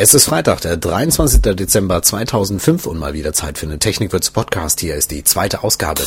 Es ist Freitag, der 23. Dezember 2005 und mal wieder Zeit für eine Technikwürze Podcast. Hier ist die zweite Ausgabe.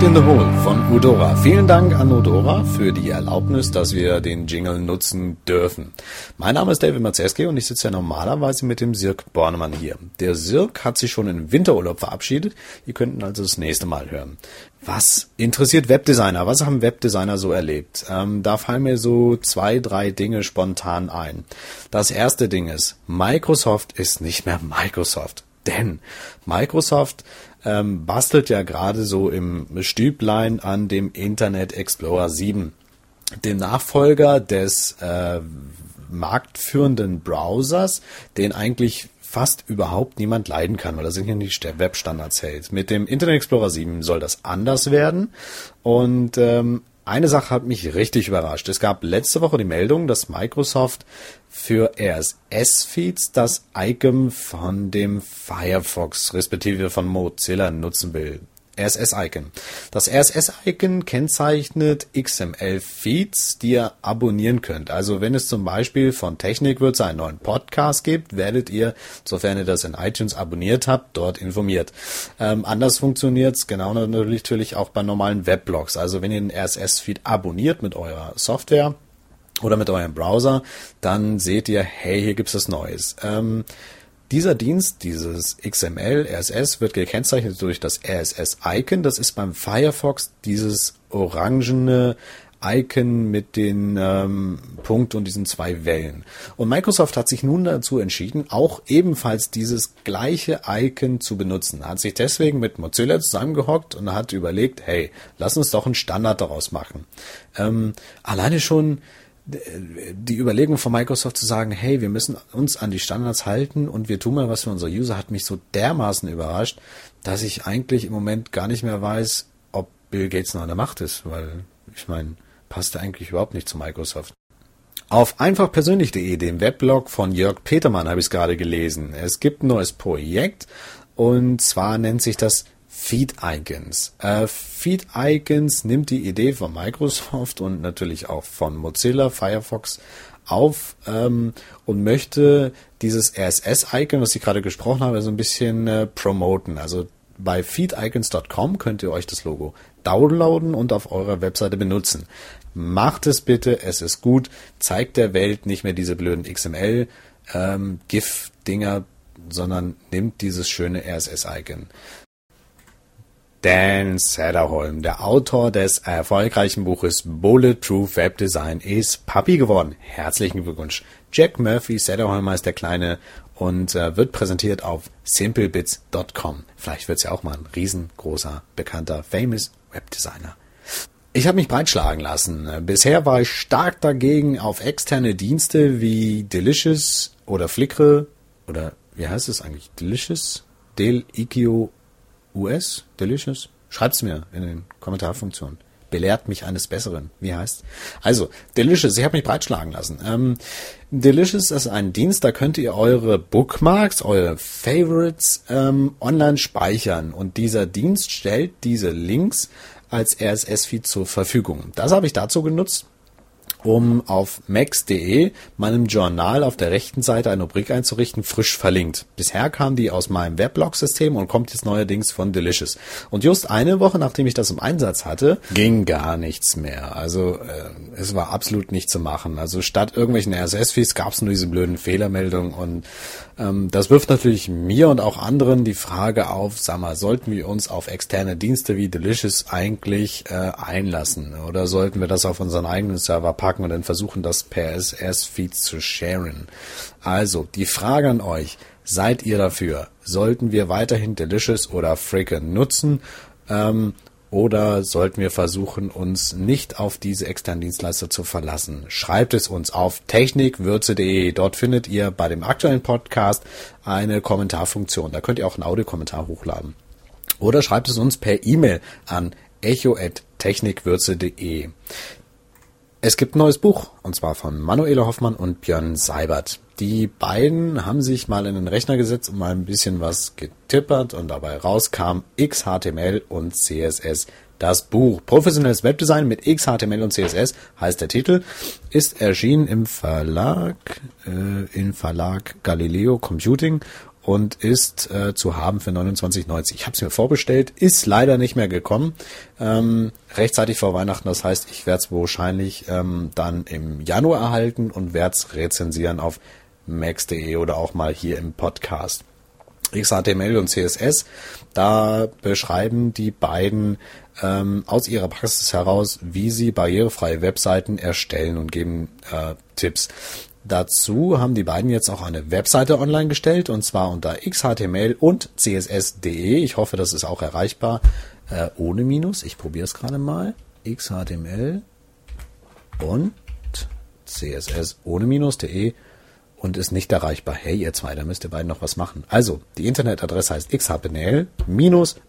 Light in the Hole von Udora. Vielen Dank an Udora für die Erlaubnis, dass wir den Jingle nutzen dürfen. Mein Name ist David Mazeski und ich sitze ja normalerweise mit dem Sirk Bornemann hier. Der Sirk hat sich schon in Winterurlaub verabschiedet. Ihr könnt also das nächste Mal hören. Was interessiert Webdesigner? Was haben Webdesigner so erlebt? Ähm, da fallen mir so zwei, drei Dinge spontan ein. Das erste Ding ist, Microsoft ist nicht mehr Microsoft. Denn Microsoft ähm, bastelt ja gerade so im Stüblein an dem Internet Explorer 7, dem Nachfolger des äh, marktführenden Browsers, den eigentlich fast überhaupt niemand leiden kann, weil er sich nicht die Webstandards hält. Mit dem Internet Explorer 7 soll das anders werden und ähm, eine Sache hat mich richtig überrascht. Es gab letzte Woche die Meldung, dass Microsoft für RSS-Feeds das Icon von dem Firefox respektive von Mozilla nutzen will. RSS-Icon. Das RSS-Icon kennzeichnet XML-Feeds, die ihr abonnieren könnt. Also wenn es zum Beispiel von Technikwürze einen neuen Podcast gibt, werdet ihr, sofern ihr das in iTunes abonniert habt, dort informiert. Ähm, anders funktioniert es genau natürlich auch bei normalen Weblogs. Also wenn ihr den RSS-Feed abonniert mit eurer Software, oder mit eurem Browser, dann seht ihr, hey, hier gibt's was Neues. Ähm, dieser Dienst, dieses XML, RSS, wird gekennzeichnet durch das RSS-Icon. Das ist beim Firefox dieses orangene Icon mit den ähm, Punkt und diesen zwei Wellen. Und Microsoft hat sich nun dazu entschieden, auch ebenfalls dieses gleiche Icon zu benutzen. Hat sich deswegen mit Mozilla zusammengehockt und hat überlegt, hey, lass uns doch einen Standard daraus machen. Ähm, alleine schon die Überlegung von Microsoft zu sagen, hey, wir müssen uns an die Standards halten und wir tun mal was für unsere User, hat mich so dermaßen überrascht, dass ich eigentlich im Moment gar nicht mehr weiß, ob Bill Gates noch an der Macht ist, weil ich meine, passt eigentlich überhaupt nicht zu Microsoft. Auf einfachpersönlich.de, dem Weblog von Jörg Petermann, habe ich es gerade gelesen. Es gibt ein neues Projekt und zwar nennt sich das Feed Icons. Äh, Feed Icons nimmt die Idee von Microsoft und natürlich auch von Mozilla Firefox auf ähm, und möchte dieses RSS-Icon, was ich gerade gesprochen habe, so ein bisschen äh, promoten. Also bei feedicons.com könnt ihr euch das Logo downloaden und auf eurer Webseite benutzen. Macht es bitte, es ist gut. Zeigt der Welt nicht mehr diese blöden XML ähm, GIF-Dinger, sondern nimmt dieses schöne RSS-Icon. Dan Sederholm, der Autor des erfolgreichen Buches Bulletproof Web Design, ist Papi geworden. Herzlichen Glückwunsch. Jack Murphy Sederholmer ist der Kleine und äh, wird präsentiert auf simplebits.com. Vielleicht wird es ja auch mal ein riesengroßer, bekannter, famous Webdesigner. Ich habe mich breitschlagen lassen. Bisher war ich stark dagegen, auf externe Dienste wie Delicious oder Flickr oder wie heißt es eigentlich? Delicious? Del Ikio US, Delicious? Schreibt's mir in den Kommentarfunktionen. Belehrt mich eines Besseren. Wie heißt? Also, Delicious, ich habe mich breitschlagen lassen. Ähm, Delicious ist ein Dienst, da könnt ihr eure Bookmarks, eure Favorites ähm, online speichern. Und dieser Dienst stellt diese Links als RSS-Feed zur Verfügung. Das habe ich dazu genutzt, um auf max.de meinem Journal auf der rechten Seite eine Rubrik einzurichten, frisch verlinkt. Bisher kam die aus meinem Weblog-System und kommt jetzt neuerdings von Delicious. Und just eine Woche, nachdem ich das im Einsatz hatte, ging gar nichts mehr. Also äh, es war absolut nicht zu machen. Also statt irgendwelchen RSS-Feeds gab es nur diese blöden Fehlermeldungen und das wirft natürlich mir und auch anderen die Frage auf, sag mal, sollten wir uns auf externe Dienste wie Delicious eigentlich äh, einlassen oder sollten wir das auf unseren eigenen Server packen? und dann versuchen, das per SS-Feed zu sharen. Also, die Frage an euch, seid ihr dafür? Sollten wir weiterhin Delicious oder Fricken nutzen? Ähm, oder sollten wir versuchen, uns nicht auf diese externen Dienstleister zu verlassen? Schreibt es uns auf technikwürze.de. Dort findet ihr bei dem aktuellen Podcast eine Kommentarfunktion. Da könnt ihr auch einen Audiokommentar hochladen. Oder schreibt es uns per E-Mail an echo@technikwürze.de. Es gibt ein neues Buch, und zwar von Manuela Hoffmann und Björn Seibert. Die beiden haben sich mal in den Rechner gesetzt und mal ein bisschen was getippert und dabei rauskam XHTML und CSS. Das Buch Professionelles Webdesign mit XHTML und CSS heißt der Titel, ist erschienen im Verlag, äh, im Verlag Galileo Computing und ist äh, zu haben für 29,90. Ich habe es mir vorbestellt, ist leider nicht mehr gekommen, ähm, rechtzeitig vor Weihnachten. Das heißt, ich werde es wahrscheinlich ähm, dann im Januar erhalten und werde es rezensieren auf max.de oder auch mal hier im Podcast. XHTML und CSS, da beschreiben die beiden ähm, aus ihrer Praxis heraus, wie sie barrierefreie Webseiten erstellen und geben äh, Tipps. Dazu haben die beiden jetzt auch eine Webseite online gestellt und zwar unter xhtml und css.de. Ich hoffe, das ist auch erreichbar äh, ohne Minus. Ich probiere es gerade mal. xhtml und css ohne Minus.de und ist nicht erreichbar. Hey, ihr zwei, da müsst ihr beiden noch was machen. Also, die Internetadresse heißt xhtml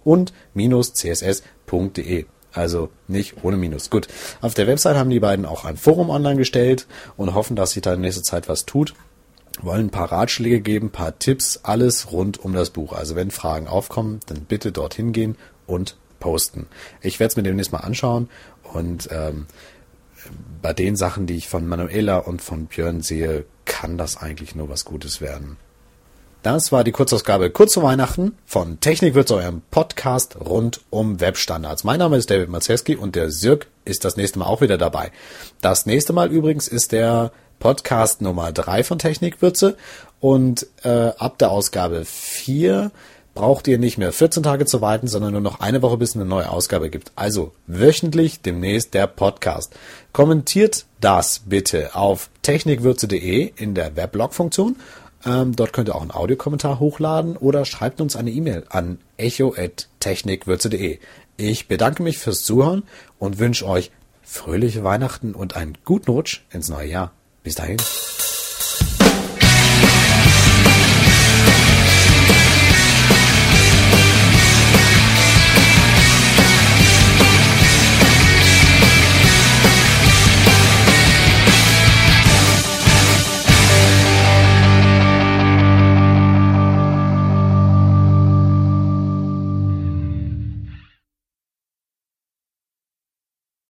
und css.de. Also nicht ohne Minus. Gut. Auf der Website haben die beiden auch ein Forum online gestellt und hoffen, dass sich da in nächster Zeit was tut. Wollen ein paar Ratschläge geben, ein paar Tipps, alles rund um das Buch. Also wenn Fragen aufkommen, dann bitte dorthin gehen und posten. Ich werde es mir demnächst mal anschauen und ähm, bei den Sachen, die ich von Manuela und von Björn sehe, kann das eigentlich nur was Gutes werden. Das war die Kurzausgabe kurz zu Weihnachten von Technik wird zu eurem Podcast rund um Webstandards. Mein Name ist David Maceski und der Sirk ist das nächste Mal auch wieder dabei. Das nächste Mal übrigens ist der Podcast Nummer drei von Technikwürze und äh, ab der Ausgabe vier braucht ihr nicht mehr 14 Tage zu warten, sondern nur noch eine Woche, bis es eine neue Ausgabe gibt. Also wöchentlich demnächst der Podcast. Kommentiert das bitte auf technikwürze.de in der Weblog-Funktion ähm, dort könnt ihr auch einen Audiokommentar hochladen oder schreibt uns eine E-Mail an echo.technikwürze.de. Ich bedanke mich fürs Zuhören und wünsche euch fröhliche Weihnachten und einen guten Rutsch ins neue Jahr. Bis dahin.